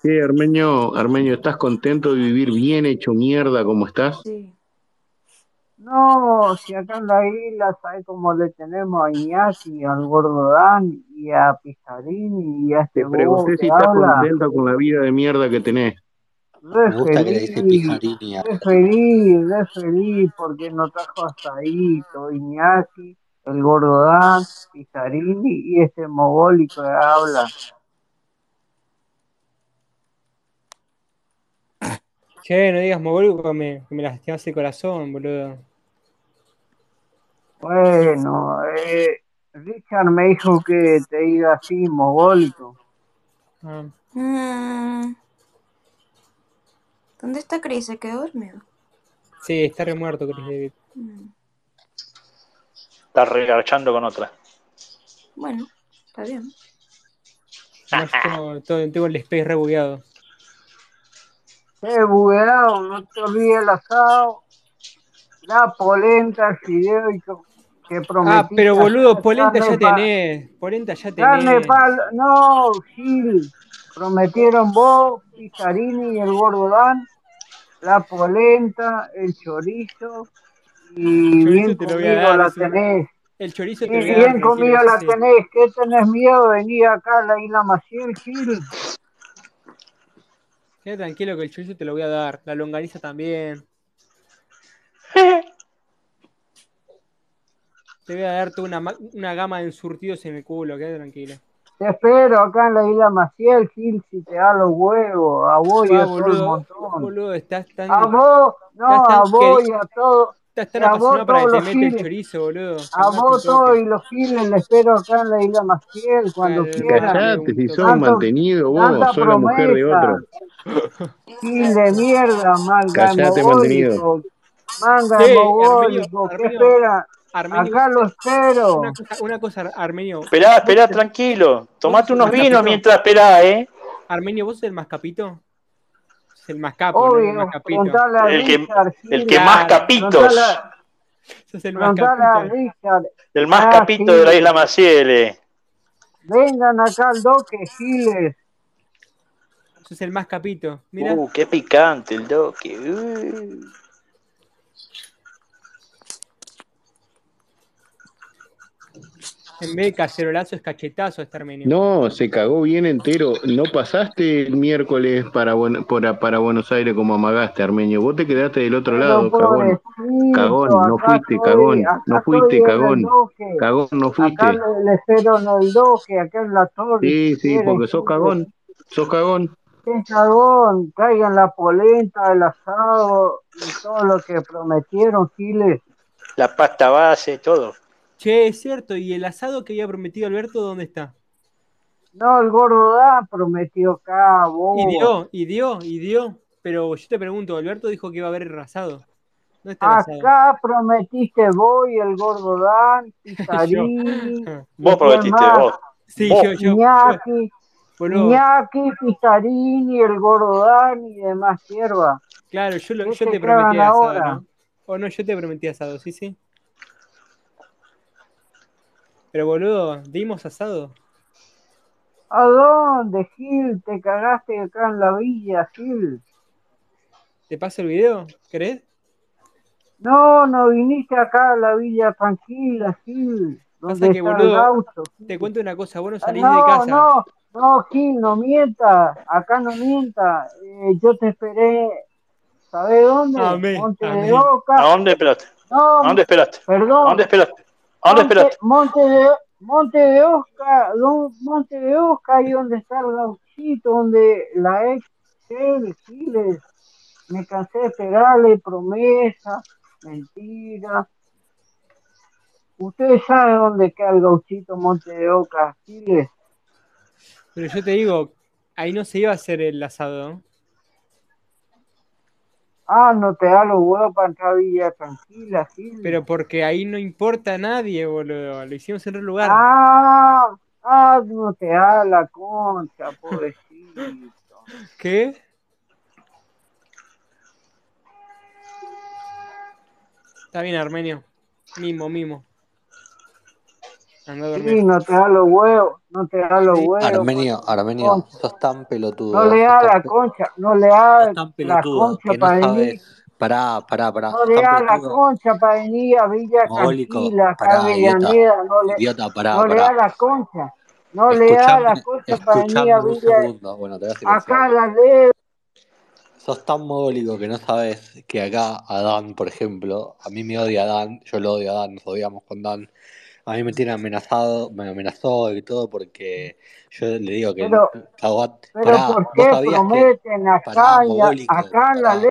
Sí, Armenio, Armenio, ¿estás contento de vivir bien hecho mierda como estás? Sí. No, si acá en la isla, ¿sabes cómo le tenemos a Iñaki, al Gordo Dan y a Pizarini y a este Te pregunté si estás habla? contento con la vida de mierda que tenés. Re Me gusta que le dice feliz, Pijarini re feliz, re feliz porque nos trajo hasta ahí todo Iñaki, el Gordo Dan, Pizarini y este mogólico que habla. Che, no digas mogólico que me, que me lastimas el corazón, boludo. Bueno, eh, Richard me dijo que te diga así, mogólico. Ah, Mm. ¿Dónde está Chris? ¿Se quedó dormido? sí, está remuerto, Chris David. Mm. Está regarchando con otra. Bueno, está bien. No, tengo el space rebugueado. Che, bugueado, no te olvides el asado, la polenta, el fideo y que prometiste. Ah, pero boludo, polenta ya carne tenés. Polenta ya Carne tenés. pal, no, Gil, prometieron vos, Pizarini y el gordo Dan, la polenta, el chorizo y bien te comido dar, la tenés. El chorizo te dar. bien comido la tenés, ¿qué tenés miedo de venir acá a la isla Maciel, Gil? Queda tranquilo que el chorizo te lo voy a dar. La longaniza también. Te voy a dar toda una, una gama de ensurtidos en el culo, queda tranquilo. Te espero acá en la isla Maciel, Gil, si te da los huevos, a vos y a todo el montón. boludo, estás tan, A vos, no, Estás tan a vos y a todo, estás tan y a vos apasionado para que te los mete el chorizo, boludo. a vos todos y los giles, le espero acá en la isla Maciel cuando quieran. Callate, si sos mantenido vos, sos la mujer de otro. Gil de mierda, manga Callate, mantenido. Manga mogólico, ¿qué esperan? Armenio, Acá lo espero. una cosa, una cosa, Armenio. Esperá, ¿vos esperá, tranquilo. Tomate unos vinos capito? mientras esperá, ¿eh? Armenio, ¿vos sos el más capito? El más capo, ¿no? El más capito. preguntale a El que, Richard, el que más capitos. El más capito. Richard. El más Ah, capito sí. de la isla Maciel. eh. Vengan acá al doque, Giles. Sos el más capito. Mira, Uh, qué picante el doque. Uh. En vez de cacerolazo es cachetazo este Armenio. No, se cagó bien entero. No pasaste el miércoles para, para Buenos Aires como amagaste, Armenio. Vos te quedaste del otro lado, cagón. pobrecito, Cagón, no acá fuiste, estoy- cagón. No fuiste, cagón. Cagón, no fuiste. le, le espero en el doque, acá en la torre. Sí, sí, porque sos cagón. Sos cagón. Qué cagón, traigan la polenta, el asado y todo lo que prometieron, Giles. La pasta base, todo. Che, es cierto, ¿y el asado que había prometido Alberto dónde está? No, el gordo da prometió acá, Y dio, y dio, y dio. Pero yo te pregunto, Alberto dijo que iba a haber asado. ¿Dónde está el asado? Acá prometiste vos y el gordo Dan, Pizarini, Vos ¿y prometiste, más? vos. Sí, Vos. yo, yo, Iñaki, boludo, Iñaki, Pizarini, el gordo Dan y demás hierba. claro, yo, lo- ¿qué yo te prometí asado? ¿no? O no, yo te prometí asado, sí, sí. Pero boludo, dimos asado. ¿A dónde, Gil? Te cagaste acá en la villa, Gil. ¿Te paso el video? ¿Querés? No, no viniste acá a la villa tranquila, Gil. Pasa que, está el boludo. Gil. Te cuento una cosa, vos no Ah, salís de casa. no, no, Gil, no mienta. Acá no mienta. Eh, yo te esperé. ¿Sabés dónde? Amén, Monte de amén. Oca. ¿A dónde esperaste? No, ¿A dónde esperaste? perdón. ¿A dónde esperaste? ¿A dónde Monte, de, Monte de Oscar, don- Monte de Oscar, ahí donde está el gauchito, donde la ex él, Giles, me cansé de esperarle promesa, mentira. Ustedes saben dónde queda el gauchito Monte de Oca, Giles. Pero yo te digo, ahí no se iba a hacer el asado. Ah, no te da los huevos para entrar a Villa Tranquila, Giles. Pero porque ahí no importa a nadie, boludo. Lo hicimos en otro lugar. Ah, ah, no te da la concha, pobrecito. ¿Qué? Está bien, Armenio. Mimo, mimo. Anda a Sí, no te da los huevos, no te da los huevos. Armenio, Armenio, concha. sos tan pelotudo. No le da la concha, no le da la concha no para venir. Pará, pará, pará. no le da la concha para venir a Villa acá a. Avellaneda, no le, Idiota, pará, no le da la concha, no le da la concha para venir a Villa, segundo. Bueno, te voy a silenciar. acá la ley, Sos tan mogólico que no sabes que acá a Dan, por ejemplo, a mí me odia Dan, yo lo odio a Dan, nos odiamos con Dan. A mí me tiene amenazado, me amenazó y todo porque yo le digo que pero, Caguat, pero pará, ¿por vos qué que, prometen pará, acá, mogólico, acá la pará, ley?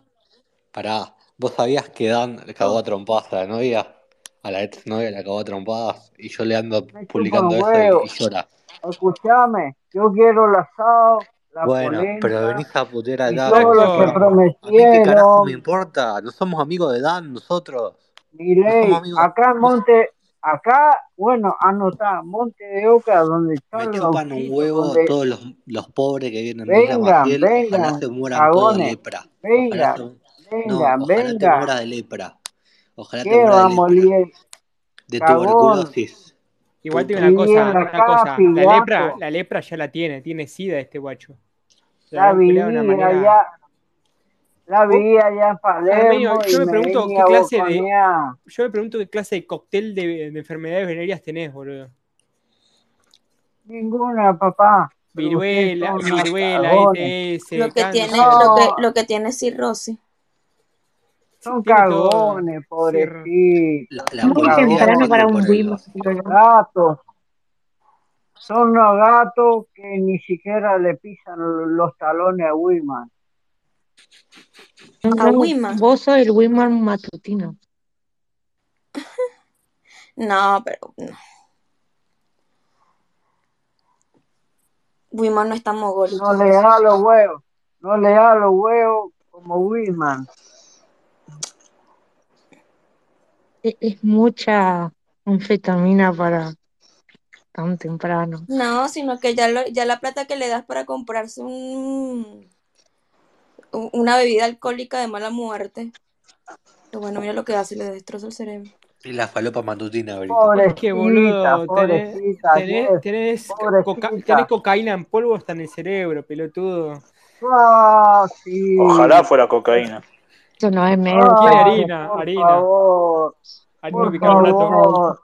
pará, vos sabías que Dan le cagó a trompadas a la novia, a la ex novia le cagó a trompadas y yo le ando Me publicando eso y, y llora. escúchame, yo quiero el asado, la Bueno, pero venís a putear acá todo lo que Flaco, A mí qué carajo me prometieron. importa, no somos amigos de Dan nosotros, no Milei, amigos, acá en no- Monte, acá, bueno, anotá, Monte de Oca, donde está me el chupan un huevo donde todos los, los pobres que vienen de vengan, Maciel, ojalá vengan, se mueran todos de lepra, ojalá vengan, ojalá te mueras de lepra, ojalá te ¿qué mueras de vamos, lepra, de Cagón, tuberculosis, Igual digo una cosa, la una cosa. La lepra, la lepra ya la tiene, tiene sida este guacho. La la de allá, la Vos, viví allá en Palermo y yo me me pregunto qué clase de. Yo me pregunto qué clase de cóctel de, de enfermedades venéreas tenés, boludo. Ninguna, papá, Viruela, viruela. ETS, Lo que tiene, lo que, lo que tiene es cirrosis. son cagones, son Muy temprano para un ellos. Gatos, son unos gatos que ni siquiera le pisan los talones a Wiman. A No, Wiman. vos sos el Wimbledon matutino. No, pero no. Wiman no es tan mogólico. No le da los huevos, no le da los huevos como Wiman. Es, es mucha anfetamina para tan temprano. No, sino que ya, lo- ya la plata que le das para comprarse un, una bebida alcohólica de mala muerte. Pero bueno, mira lo que hace, le destroza el cerebro. Y la falopa matutina, que, Pobrecita, boludo, tenés, pobrecita, tenés, Jess, tenés, coca- tenés pobrecita. cocaína en polvo hasta en el cerebro, pelotudo. Sí. Ojalá fuera cocaína. Eso no es medio. Tiene Ah, harina, por harina, favor, harina por bicarbonato. favor,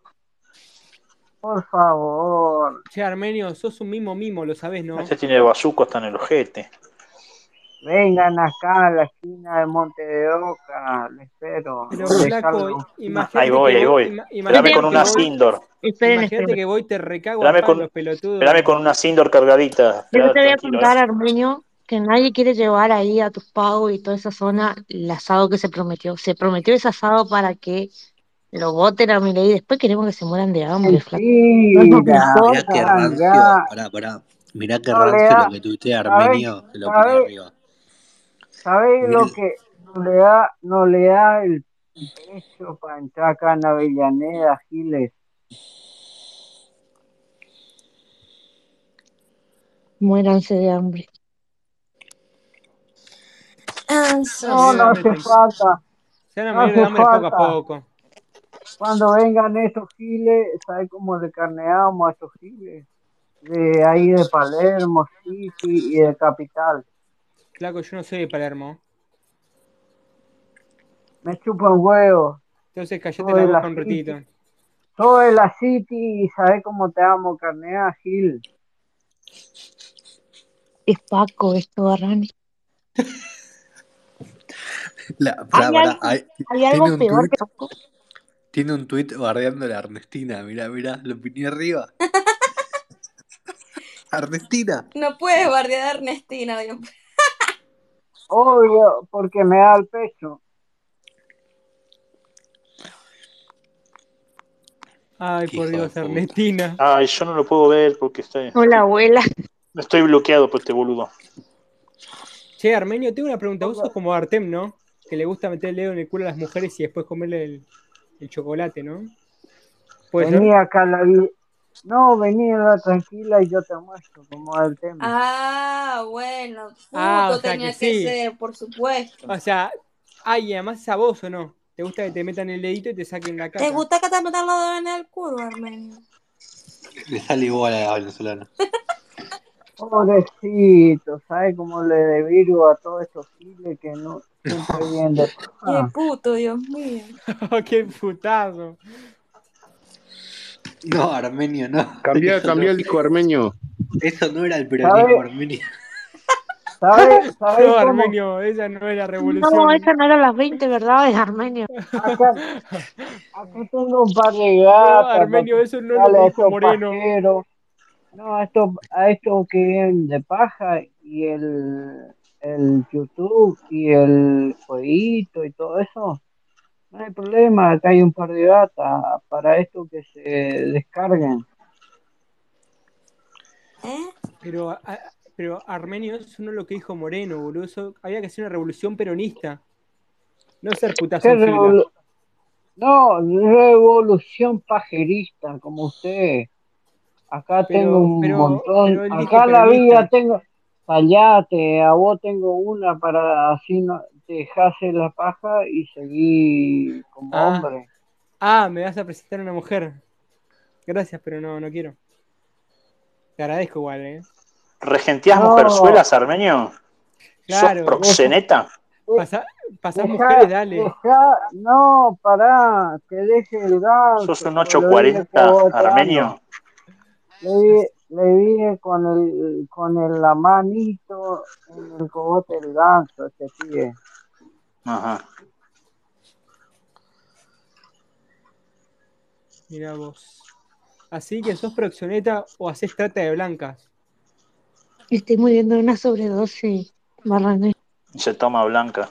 por favor. Che, Armenio, sos un mimo mimo, lo sabés, ¿no? Este tiene bazuco hasta en el ojete. Vengan acá a la esquina de Monte de Oca, les espero. Pero flaco, Ahí voy, que ahí voy, Espérame con que una Sindor. Esperen, imagínate que voy, te recago a Espérame con, palos, pelotudo. espérame con una Sindor cargadita. Yo te voy a contar, ¿eh? Armenio, que nadie quiere llevar ahí a tus pagos y toda esa zona el asado que se prometió. Se prometió ese asado para que lo voten a Milei y después queremos que se mueran de hambre, flaco. Mentira, Mirá rancio, pará, pará. Mirá le rancio lo que ¿sabéis Armenio, que lo pone arriba. Sabéis lo que no le da, no le da el pecho para entrar acá en Avellaneda, Giles? Muéranse de hambre. No, no hambre, hace falta, se no hace hambre poco a falta. poco. Cuando vengan estos giles, ¿sabes cómo le carneamos a estos giles? De ahí de Palermo, City y de Capital. Flaco, yo no soy de Palermo. Me chupan huevos. Entonces callate Soy la boca la un ratito. Soy de la City y ¿sabes cómo te amo carnear, Gil? Es Paco esto, Barrani. la, ¿Hay algo, hay- hay tiene algo un peor tuit, que Paco? tiene un tuit bardeando a la Ernestina, mirá, mirá, lo piné arriba. Ernestina. No puedes bardear a Ernestina, Dios. Obvio, porque me da el pecho. Ay, por Dios. Ernestina. Ay, yo no lo puedo ver porque estoy, Hola, abuela. estoy bloqueado por este boludo. Che, Armenio, tengo una pregunta. Vos sos como Artem, ¿no? Que le gusta meter el dedo en el culo a las mujeres y después comerle el, el chocolate, ¿no? ¿Puede ser? Vení No, vení a la tranquila y yo te muestro cómo es el tema. Ah, bueno, Ah, puto o sea tenía que que sí. ser, por supuesto. O sea, ay, y además es a vos o no. ¿Te gusta que te metan el dedito y te saquen la ¿Te caca? gusta que te metan los dedos en el culo, Armenio? Le sale igual a la venezolana. Pobrecito, ¿sabe cómo le debido a todos estos giles que no siempre vienen de Qué puto, Dios mío. ¡Qué putazo! No, armenio, no. Cambia no, el disco armenio. eso no era el peronismo armenio. ¿Sabe, sabe No, cómo? Armenio, esa no es la No, revolución. esa no era las 20 verdades, Armenio. Acá, acá tengo un par de No, gatas para Armenio, eso no es lo dijo estos Moreno. pajeros. No, a estos, a estos que vienen de paja y el, el YouTube y el jueguito y todo eso. No hay problema, acá hay un par de gatas para esto que se descarguen. ¿Eh? Pero, pero Armenio, eso no es lo que dijo Moreno, boludo. Eso, había que hacer una revolución peronista. No ser putazo ¿Qué en fila. revolu- no, revolución pajerista, como usted. Acá Pero- tengo un pero- montón. Acá la villa tengo. Callate, a vos tengo una para así no dejase la paja y seguir como Ah. hombre. Ah, me vas a presentar una mujer. Gracias, pero no, no quiero. Te agradezco igual, ¿eh? ¿Regenteás No. mujerzuelas, Armenio? Claro. ¿Sos proxeneta? Pasá, pasá Deja- mujeres, dale. deja- no, pará, que deje el ganso. ¿Sos un que lo 840 viene cogoteando. armenio? Le, le vine con el con el, la manito en el cogote del ganso, este pibe. Ajá. Mira vos. Así que sos proxoneta o haces trata de blancas. Estoy muriendo de una sobredosis, Marrane. Y se toma blanca.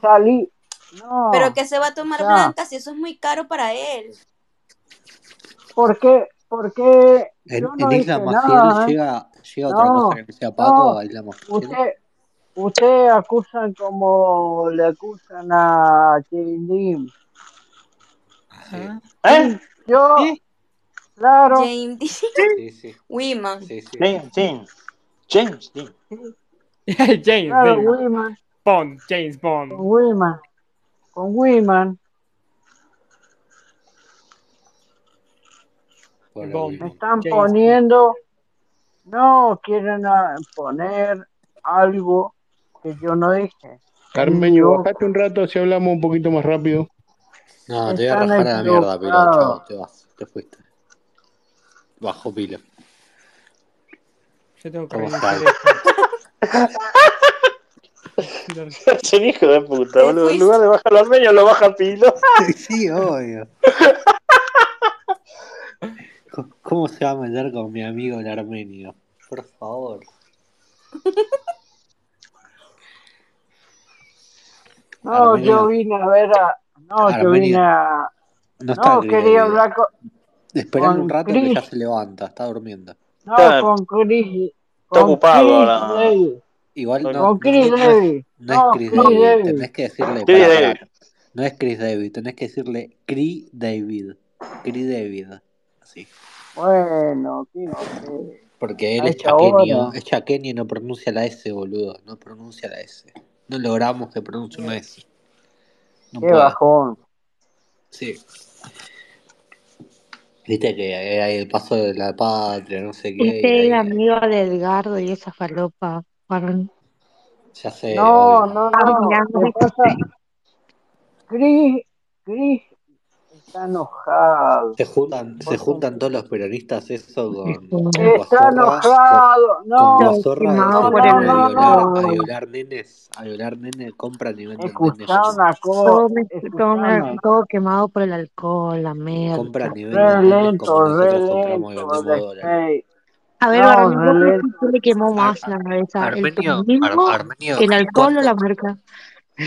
Salí. No. Pero que se va a tomar ya. blanca si eso es muy caro para él. ¿Por qué? Porque En, yo no en Isla Maciel nada. ¿eh? llega, llega otra No, cosa que sea Paco no. a Isla Maciel. Usted, usted acusan como le acusan a Chirindim. Ajá. ¿Eh? Yo, ¿Qué? claro, James Dean. Sí, sí, Wiman. sí, sí. James Dean. James Dean. James claro, Bond. Wiman, Bond, James con Bond. Wiman, con Wiman, Por Bond. el- me están poniendo, no quieren ah, poner algo que yo no dije. Armenio, Yo- bajate un rato así hablamos un poquito más rápido. No, te voy a rajar a la mierda, pero chao, te vas, te fuiste. Bajo pila. Yo tengo que esto. Es un hijo de puta, boludo. En lugar de bajar al armenio, lo baja Pilo. Sí, obvio. ¿Cómo se va a meter con mi amigo el armenio? Por favor. No, Armenio. yo vine a ver a, no, yo vine a, No está no, Cris quería David. hablar con, Esperale con un rato que ya Chris. se levanta, está durmiendo. no, Está- con Chris, está con ocupado Chris ahora. David, Igual no, con Chris no, no es, David, no es no, Chris Chris David, David, tenés que decirle, Chris. No es Chris David, tenés que decirle Cri David. Cri David. Así. bueno, qué sé, Porque él es chaqueño, es chaqueño y no pronuncia la S, boludo. No pronuncia la S. No logramos que pronuncie una S. No qué puede. bajón, Sí. Viste que hay el paso de la patria, no sé qué, Este es el amigo de Edgardo y esa falopa, Marrane. ya sé, no, no, Estaba no, mirando ¿qué pasa? Está enojado, Se juntan, se juntan todos los peronistas eso con, con está con, enojado, con no, quemado se no, por no, el a no, violar, no, a violar nenes, a violar nenes, compran y venden nenes. Una cosa, Todo, todo, quemado por el alcohol, la merca. compran y venden nenes el A ver, no, Barrane, re ¿vos crees lento. que le quemó más la cabeza? ¿El Armenio, Ar- feminismo, Armenio, el alcohol o ¿cuánto, la merca?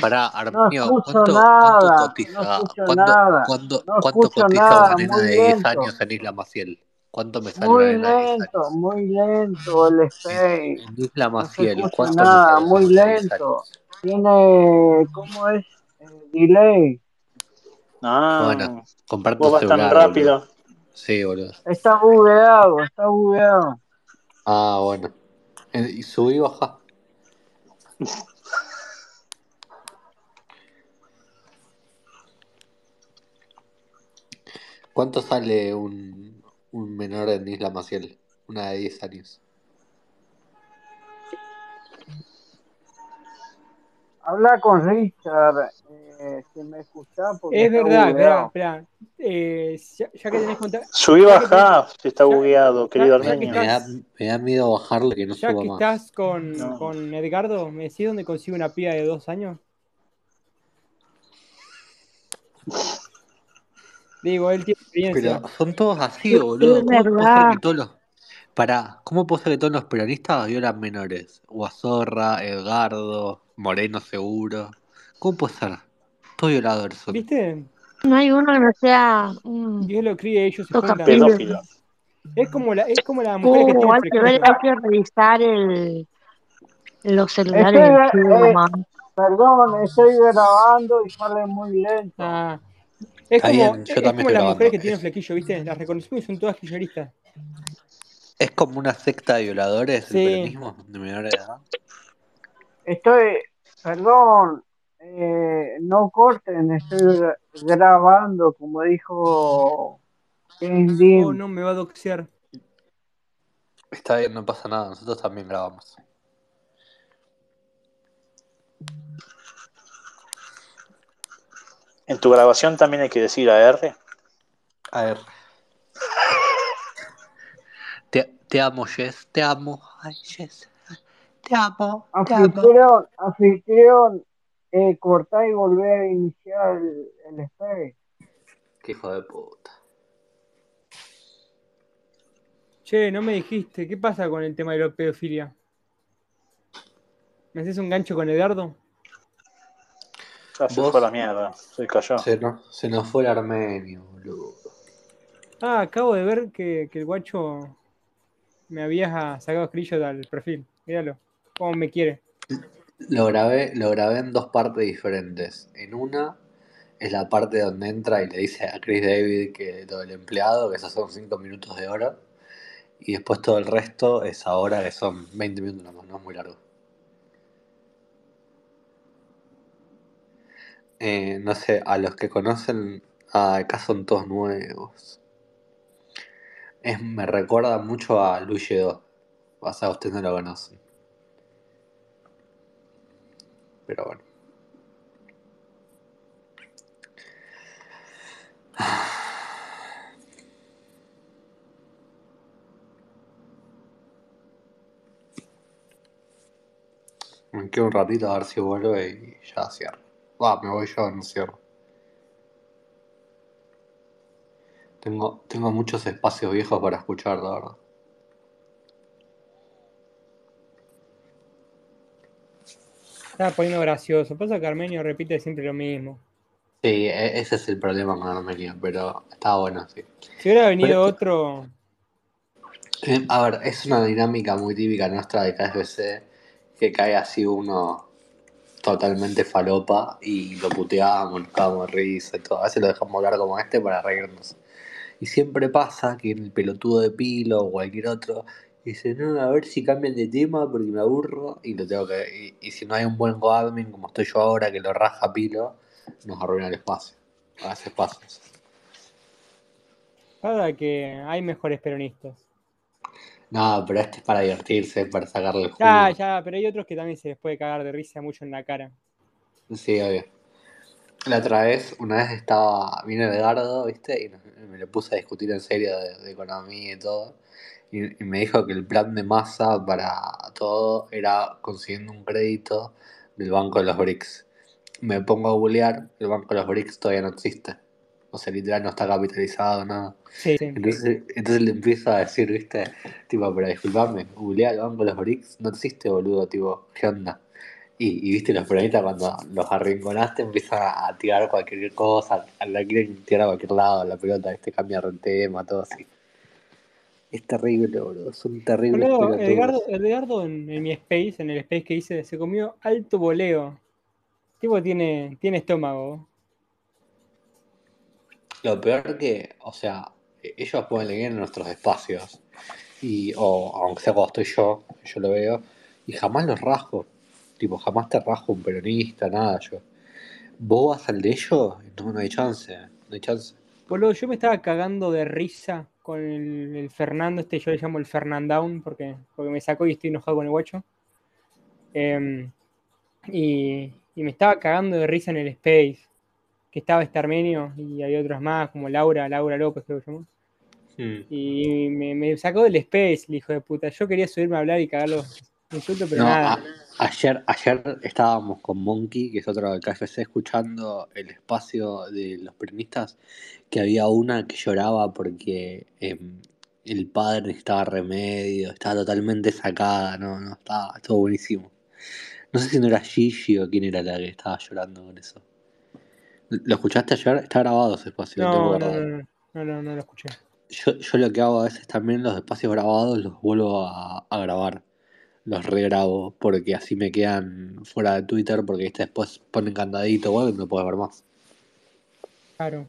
Pará, No escucho ¿cuánto, cuánto nada, no cotiza, escucho cuánto, nada, cuánto, no cuánto cotiza una nena de 10 lento, años en Isla Maciel? ¿Cuánto me sale una muy nena 10 lento, muy lento el En, skate, en Isla no Maciel, ¿cuánto me nada, sale una muy nena de 10 lento, tiene, ¿cómo es? Eh, delay, Bueno, Ah, vos un vas tan boludo. rápido. Sí, boludo. está bugueado, está bugueado, Ah, bueno. Eh, Y subí y bajá. ¿Cuánto sale un, un menor en Isla Maciel, una de 10 años. Habla con Richard, eh, si me escuchás, porque Es verdad, espera, espera. Eh, ya, ya que tenés contacto. Subí bajá, si está ya, bugueado, querido ya, que. Me da, me da miedo bajarle que no ya suba que más. estás con, No. con Edgardo, ¿me decís dónde consigo una piba de dos años? Digo, él tiene experiencia. Pero son todos así, boludo. ¿Cómo puede ser verdad. que todos los. Pará, ¿cómo puede ser que todos los peronistas violan menores? Guazorra, Edgardo, Moreno seguro. ¿Cómo puede ser? Todos violadores son. ¿Viste? No hay uno que no sea un Dios lo críe, ellos se. Pedófilo. Es como la, es como las mujeres que Oh, tienen hay que ver, hay que revisar el, los celulares Estoy, del eh, mamá. perdón, estoy grabando y sale muy lento. Ah, es como, bien, es, yo es también como las mujeres que tienen flequillo, ¿viste? Las reconocimos y son todas kirchneristas. es como una secta de violadores el Sí. peronismo de menores de edad. Estoy, perdón, eh, no corten, estoy gra- grabando, como dijo James Oh, no, me va a doxear. Está bien, no pasa nada, nosotros también grabamos. En tu grabación también hay que decir AR. A ver. Te, te amo, Jess, te amo. Ay, Jess, te amo, te amo. Anfitrión, anfitrión, eh, cortá y volver a iniciar el, el space. Qué hijo de puta. Che, no me dijiste, ¿qué pasa con el tema de la pedofilia? ¿Me haces un gancho con Edgardo? Ya se Vos fue la mierda, se cayó. se nos, se nos fue el armenio, boludo. Ah, acabo de ver que, que el guacho me había sacado screenshot al perfil. Míralo, cómo me quiere. Lo grabé, lo grabé en dos partes diferentes. En una es la parte donde entra y le dice a Chris David que lo del empleado, que esos son 5 minutos de hora. Y después todo el resto es ahora, que son 20 minutos nomás, no es muy largo. Eh, no sé, a los que conocen, acá son todos nuevos. Me recuerda mucho a Luigi 2. O sea, ustedes no lo conocen. Pero bueno. Me quedo un ratito a ver si vuelve y ya cierro. Va, me voy yo, no cierro. Tengo, tengo muchos espacios viejos para escuchar, la verdad. Estaba poniendo gracioso. Pasa que Armenio repite siempre lo mismo. Sí, e- ese es el problema con Armenia, pero está bueno, sí. Si hubiera venido otro, eh, a ver, es una dinámica muy típica nuestra de KFC que cae así uno totalmente falopa y lo puteamos, nos cagamos risa y todo. A veces lo dejamos hablar como este para reírnos. Y siempre pasa que el pelotudo de Pilo o cualquier otro dice, no, a ver si cambian de tema porque me aburro y lo tengo que... Y, si no hay un buen admin como estoy yo ahora que lo raja Pilo, nos arruina el espacio. A veces pasa eso. pasa que hay mejores peronistas. No, pero este es para divertirse, para sacarle el Ya, jugo. ya, pero hay otros que también se les puede cagar de risa mucho en la cara. Sí, obvio. La otra vez, una vez estaba, vino Edgardo, ¿viste? Y me lo puse a discutir en serio de, de economía y todo. Y, y me dijo que el plan de masa para todo era consiguiendo un crédito del Banco de los BRICS. Me pongo a googlear, el Banco de los BRICS todavía no existe. O sea, literal no está capitalizado, nada. Sí, sí. Entonces, entonces le empiezo a decir, ¿viste? Tipo, pero disculpame, googlear el Banco de los BRICS no existe, boludo, tipo, ¿qué onda? Y, y viste, los peronistas cuando los arrinconaste empiezan a, tirar cualquier cosa, a la quieren tirar a cualquier lado, la pelota, este cambia de tema, todo así. Es terrible, boludo, son terribles Boludo, Edgardo. Edgardo en, en mi space, en el space que hice, se comió alto voleo. Tipo tiene, tiene estómago. Lo peor que, o sea, ellos pueden leer en nuestros espacios, y, o aunque sea cuando estoy yo, yo lo veo, y jamás los rasgo. Tipo, jamás te rasgo un peronista, nada, yo. Vos vas al de ellos, no, no hay chance, no hay chance. Boludo, yo me estaba cagando de risa con el, Fernando, este yo le llamo el Fernandown porque, porque me sacó y estoy enojado con el guacho. Em, y, y me estaba cagando de risa en el Space, estaba este armenio y hay otros más, como Laura, Laura López creo que se llama. Mm. Y me, me sacó del Space, el hijo de puta. Yo quería subirme a hablar y cagarlo de insulto, pero No, nada. a- ayer, ayer estábamos con Monkey, que es otro del KFC, escuchando el espacio de los peronistas, que había una que lloraba porque em, el padre necesitaba remedio, estaba totalmente sacada, no, no, estaba, estuvo buenísimo. No sé si no era Gigi o quién era la que estaba llorando con eso. ¿Lo escuchaste ayer? Está grabado ese espacio, No, no, no, no, no, no, no lo escuché. Yo, yo lo que hago a veces también, los espacios grabados los vuelvo a, a grabar. Los regrabo porque así me quedan fuera de Twitter porque ¿viste? después ponen candadito o algo y no puedo ver más. Claro.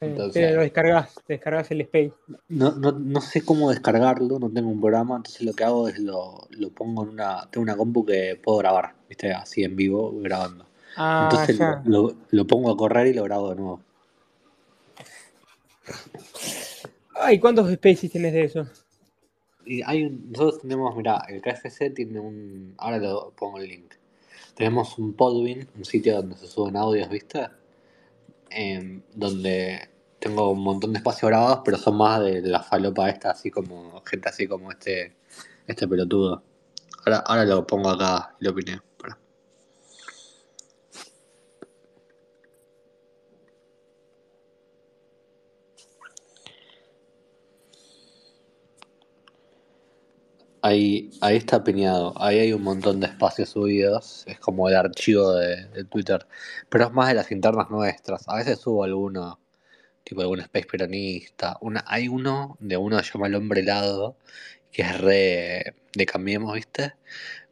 Sí, Entonces- te lo descargas, te descargas el Space. No, no, no sé cómo descargarlo, no tengo un programa, entonces lo que hago es lo, lo pongo en una... Tengo una compu que puedo grabar, ¿viste? Así en vivo, grabando. Ah, Entonces ya. lo, lo- pongo a correr y lo grabo de nuevo. Ay, ¿cuántos Spaces tenés de eso? Y hay nosotros tenemos, mira, el KFC tiene un, ahora lo pongo el link. Tenemos un Podbean, un sitio donde se suben audios, ¿viste? Em, donde tengo un montón de espacios grabados, pero son más de la falopa esta, así como gente así como este, este pelotudo. Ahora, ahora lo pongo acá, lo opiné. Pará. Ahí, ahí está piñado, ahí hay un montón de espacios subidos, es como el archivo de, de Twitter, pero es más de las internas nuestras. A veces subo alguno, tipo algún space peronista. Una, hay uno de uno que se llama El Hombre Helado, que es re de Cambiemos, ¿viste?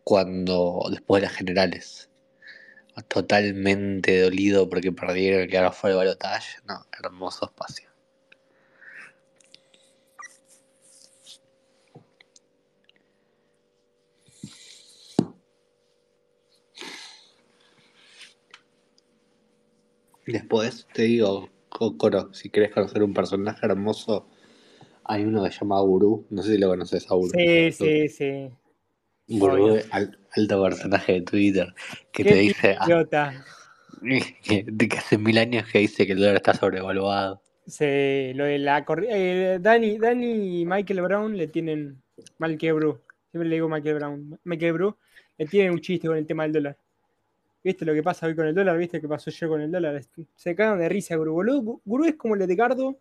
Cuando, después de las generales, totalmente dolido porque perdieron, que ahora fue el balotaje. No, hermoso espacio. Después te digo, Coro, si querés conocer un personaje hermoso, hay uno que se llama Gurú. No sé si lo conoces a Gurú. Sí, sí, sí. Es al- alto personaje de Twitter, que Qué te dice ah, idiota. que, de que hace mil años que dice que el dólar está sobrevaluado. Sí, lo de la eh, Dani, Dani y Michael Brown le tienen. Michael Bru. Siempre le digo Michael Brown. Michael Bru le tienen un chiste con el tema del dólar. ¿Viste lo que pasa hoy con el dólar? ¿Viste lo que pasó ayer con el dólar? Se cagan de risa, Gurú. Boludo, Gu- Gurú es como el Edgardo.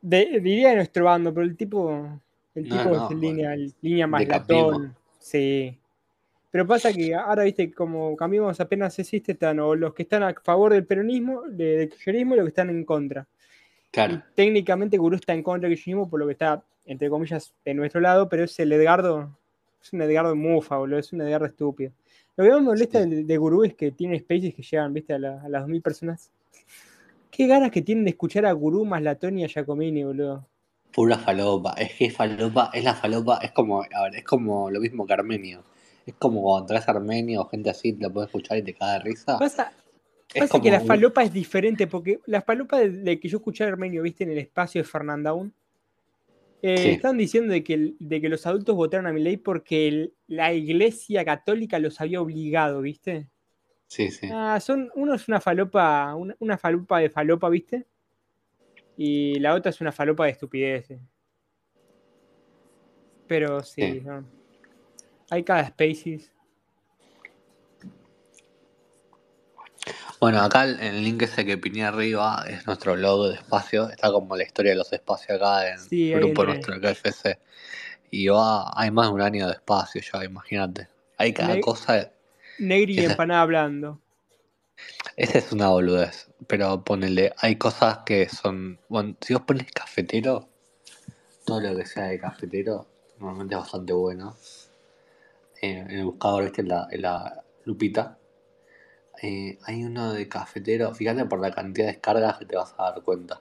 De, diría de nuestro bando, pero el tipo. El No, tipo no, es línea, línea más latón. Sí. Pero pasa que ahora, viste, como cambiamos apenas existe, están o los que están a favor del peronismo, de- del kirchnerismo, y los que están en contra. Y Claro, técnicamente Gurú está en contra del kirchnerismo por lo que está, entre comillas, de nuestro lado, pero es el Edgardo, es un Edgardo mufa, boludo, es un Edgardo estúpido. Lo que más me molesta Sí. de, de Gurú es que tiene spaces que llegan, viste, a, la- a las 2000 personas. Qué ganas que tienen de escuchar a Gurú más Latón y a Giacomini, boludo. pura falopa. Es que falopa, es la falopa, es como, a ver, es como lo mismo que Armenio. Es como cuando traes Armenio o gente así, te puedes escuchar y te cae de risa. Pasa, Es pasa que la falopa es diferente, porque la falopa de, de que yo escuché a Armenio, viste, en el espacio de Fernandaun, eh, Sí. están diciendo de que, de que los adultos votaron a mi ley porque el- la iglesia católica los había obligado, ¿viste? Sí, sí. Ah, son, uno es una falopa, una, una falopa de falopa, ¿viste? Y la otra es una falopa de estupideces. Pero sí, Sí. no. hay cada species. Bueno, acá el, el link ese que piné arriba es nuestro logo de espacio. Está como la historia de los espacios acá en Sí, el grupo entré. nuestro KFC. Y va, hay más de un año de espacio ya, imagínate. Hay cada cosa. Negri y Esa- empanada hablando. Esa es una boludez. Pero ponele, hay cosas que son. Bueno, si vos pones cafetero, todo lo que sea de cafetero, normalmente es bastante bueno. Eh, en el buscador, viste, en la, en la lupita. Eh, hay uno de cafetero, fíjate por la cantidad de descargas que te vas a dar cuenta.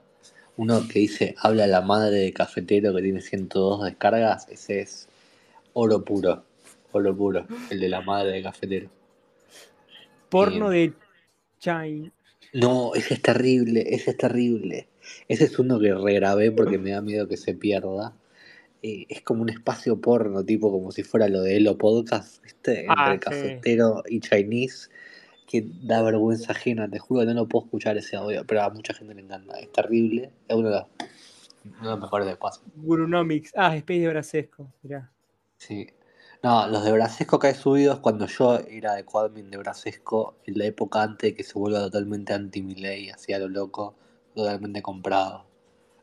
Uno que dice, habla la madre de cafetero que tiene 102 descargas, ese es oro puro, oro puro, el de la madre de cafetero. Porno Eh, de China. No, ese es terrible, ese es terrible. Ese es uno que regrabé porque me da miedo que se pierda. Eh, es como un espacio porno, tipo como si fuera lo de Elo Podcast, ¿viste? Entre Ah, sí. cafetero y Chinese, que da vergüenza ajena. Te juro que no lo puedo escuchar ese audio, pero a mucha gente le encanta. Es terrible. Es uno de los, uno de los mejores espacios. Gurunomics. Ah, Space de Brasesco. Mirá. Sí. No, los de Brasesco que hay subidos cuando yo era de Quadmin de Brasesco, en la época antes de que se vuelva totalmente anti-Miley, hacía lo loco, totalmente comprado.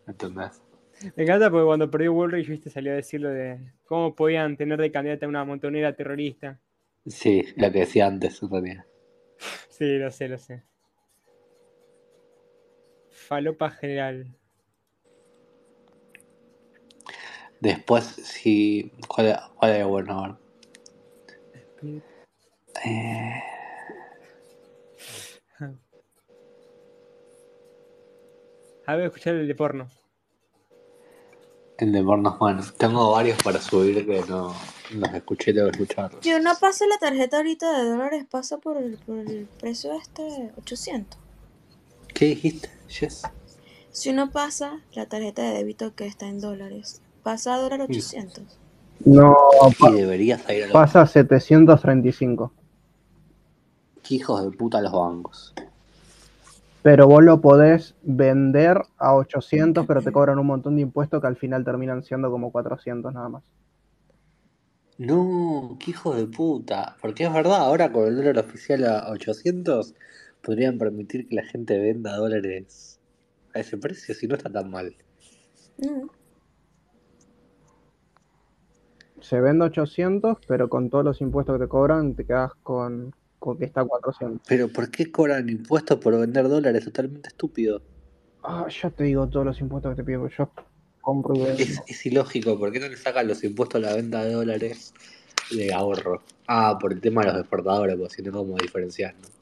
¿Entendés? Me encanta porque cuando perdió Woolrich, viste, salió a decirlo de cómo podían tener de candidata a una montonera terrorista. Sí, lo que decía antes, realidad. Sí, lo sé, lo sé. Falopa general. Después, sí. ¿Cuál, cuál es bueno? A ver. Eh, A ver, escuchar el de porno. el de pornos, bueno. Tengo varios para subir que no los escuché, tengo que escucharlos. Si uno pasa la tarjeta ahorita de dólares, pasa por el, por el precio este 800. ¿Qué dijiste, Jess? Si uno pasa la tarjeta de débito que está en dólares, pasa a dólar 800. No, pa- Y deberías ir a los pasa a 735. qué hijos de puta los bancos. Pero vos lo podés vender a 800, pero te cobran un montón de impuestos que al final terminan siendo como 400 nada más. No, qué hijos de puta. Porque es verdad, ahora con el dólar oficial a 800, podrían permitir que la gente venda dólares a ese precio, si no está tan mal. No. Se vende 800, pero con todos los impuestos que te cobran, te quedas con, con que está a 400. Pero ¿por qué cobran impuestos por vender dólares? Totalmente estúpido. Ah, ya te digo todos los impuestos que te pido, yo Es, ilógico, ¿por qué no le sacan los impuestos a la venta de dólares de ahorro? Ah, por el tema de los exportadores, pues si no, ¿cómo diferenciar? no?